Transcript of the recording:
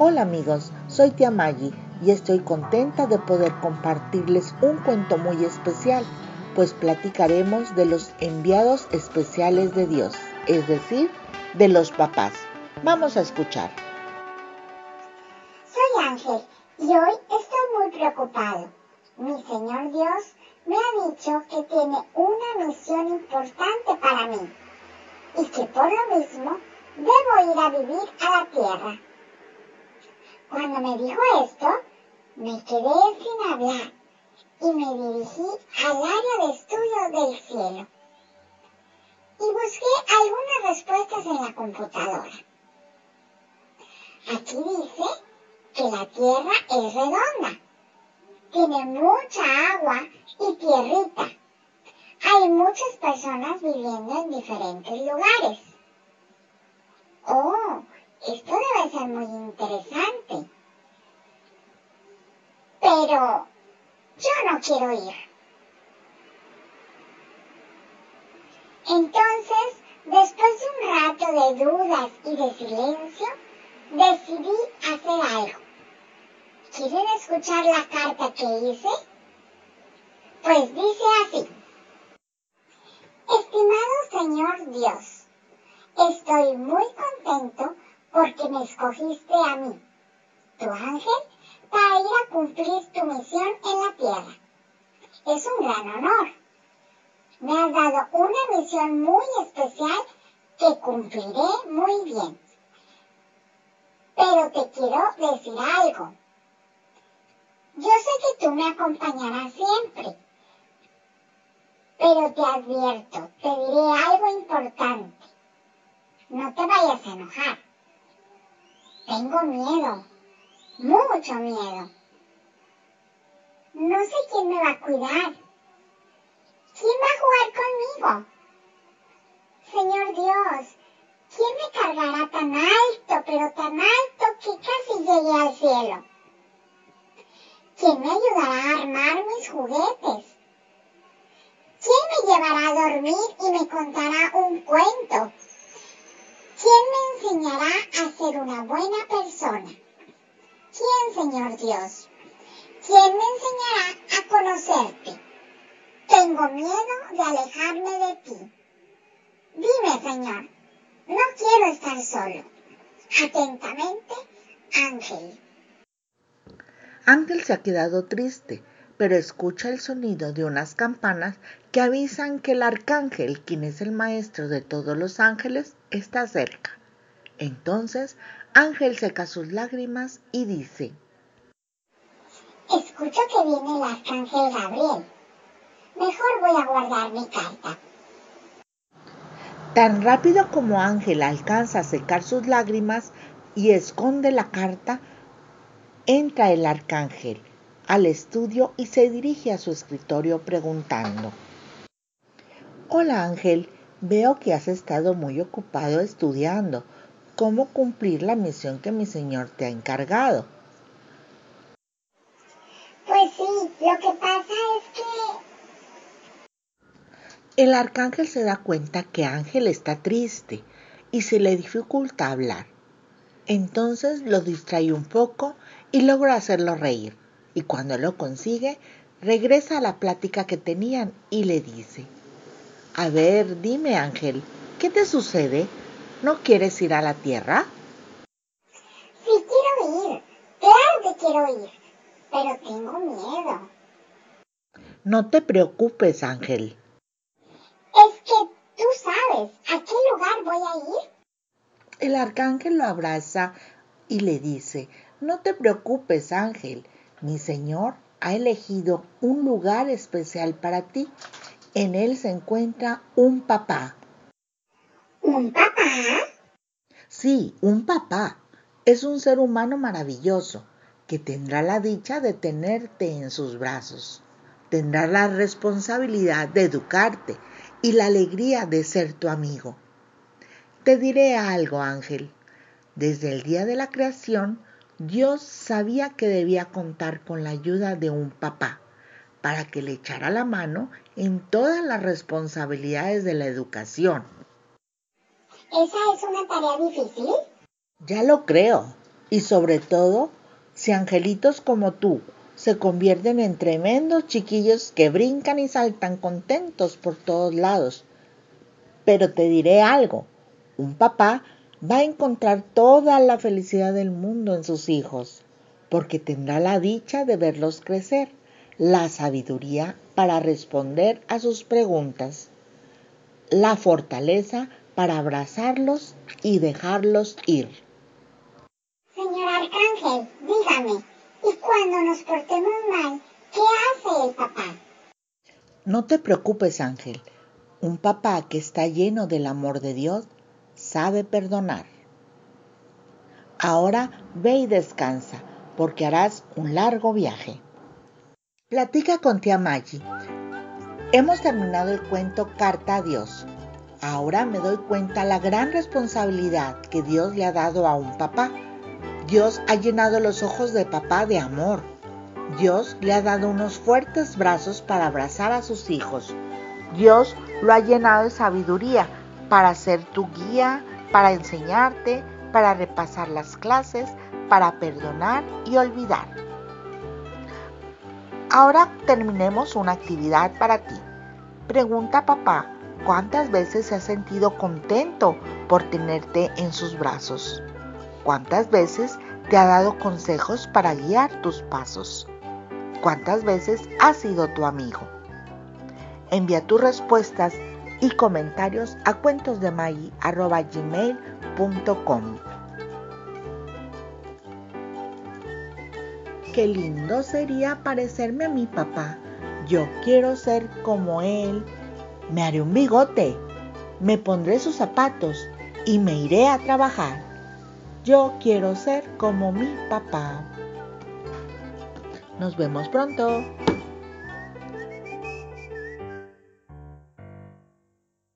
Hola amigos, soy Tia Maggie y estoy contenta de poder compartirles un cuento muy especial, pues platicaremos de los enviados especiales de Dios, es decir, de los papás. Vamos a escuchar. Soy Ángel y hoy estoy muy preocupado. Mi Señor Dios me ha dicho que tiene una misión importante para mí y que por lo mismo debo ir a vivir a la tierra. Cuando me dijo esto, me quedé sin hablar y me dirigí al área de estudio del cielo y busqué algunas respuestas en la computadora. Aquí dice que la Tierra es redonda, tiene mucha agua y tierrita. Hay muchas personas viviendo en diferentes lugares. Oh, esto debe ser muy interesante. Pero yo no quiero ir. Entonces, después de un rato de dudas y de silencio, decidí hacer algo. ¿Quieren escuchar la carta que hice? Pues dice así. Estimado Señor Dios, estoy muy contento porque me escogiste a mí, tu ángel, para ir a cumplir tu misión en la tierra. Es un gran honor. Me has dado una misión muy especial que cumpliré muy bien. Pero te quiero decir algo. Yo sé que tú me acompañarás siempre, pero te advierto, te diré algo importante. No te vayas a enojar. Tengo miedo, mucho miedo. No sé quién me va a cuidar. ¿Quién va a jugar conmigo? Señor Dios, ¿quién me cargará tan alto, pero tan alto que casi llegue al cielo? ¿Quién me ayudará a armar mis juguetes? ¿Quién me llevará a dormir y me contará un cuento? ¿Quién me enseñará ser una buena persona? ¿Quién, Señor Dios? ¿Quién me enseñará a conocerte? Tengo miedo de alejarme de ti. Dime, Señor, no quiero estar solo. Atentamente, Ángel. Ángel se ha quedado triste, pero escucha el sonido de unas campanas que avisan que el arcángel, quien es el maestro de todos los ángeles, está cerca. Entonces Ángel seca sus lágrimas y dice, Escucho que viene el arcángel Gabriel. Mejor voy a guardar mi carta. Tan rápido como Ángel alcanza a secar sus lágrimas y esconde la carta, entra el arcángel al estudio y se dirige a su escritorio preguntando, Hola Ángel, veo que has estado muy ocupado estudiando cómo cumplir la misión que mi Señor te ha encargado. Pues sí, lo que pasa es que... El arcángel se da cuenta que Ángel está triste y se le dificulta hablar. Entonces lo distrae un poco y logra hacerlo reír. Y cuando lo consigue, regresa a la plática que tenían y le dice, A ver, dime Ángel, ¿qué te sucede? ¿No quieres ir a la Tierra? Sí quiero ir, claro que quiero ir, pero tengo miedo. No te preocupes, Ángel. Es que tú sabes a qué lugar voy a ir. El arcángel lo abraza y le dice, no te preocupes, Ángel, mi Señor ha elegido un lugar especial para ti. En él se encuentra un papá. ¿Un papá? Sí, un papá. Es un ser humano maravilloso que tendrá la dicha de tenerte en sus brazos. Tendrá la responsabilidad de educarte y la alegría de ser tu amigo. Te diré algo, Ángel. Desde el día de la creación, Dios sabía que debía contar con la ayuda de un papá para que le echara la mano en todas las responsabilidades de la educación. ¿Esa es una tarea difícil? Ya lo creo. Y sobre todo, si angelitos como tú se convierten en tremendos chiquillos que brincan y saltan contentos por todos lados. Pero te diré algo, un papá va a encontrar toda la felicidad del mundo en sus hijos, porque tendrá la dicha de verlos crecer, la sabiduría para responder a sus preguntas, la fortaleza para abrazarlos y dejarlos ir. Señor Arcángel, dígame, ¿y cuando nos portemos mal, qué hace el papá? No te preocupes, Ángel. Un papá que está lleno del amor de Dios sabe perdonar. Ahora ve y descansa, porque harás un largo viaje. Platica con tía Maggie. Hemos terminado el cuento Carta a Dios. Ahora me doy cuenta la gran responsabilidad que Dios le ha dado a un papá. Dios ha llenado los ojos de papá de amor. Dios le ha dado unos fuertes brazos para abrazar a sus hijos. Dios lo ha llenado de sabiduría para ser tu guía, para enseñarte, para repasar las clases, para perdonar y olvidar. Ahora terminemos una actividad para ti. Pregunta a papá cuántas veces se ha sentido contento por tenerte en sus brazos. ¿Cuántas veces te ha dado consejos para guiar tus pasos? ¿Cuántas veces ha sido tu amigo? Envía tus respuestas y comentarios a cuentosdemaggie.gmail.com Qué lindo sería parecerme a mi papá. Yo quiero ser como él. Me haré un bigote, me pondré sus zapatos y me iré a trabajar. Yo quiero ser como mi papá. Nos vemos pronto.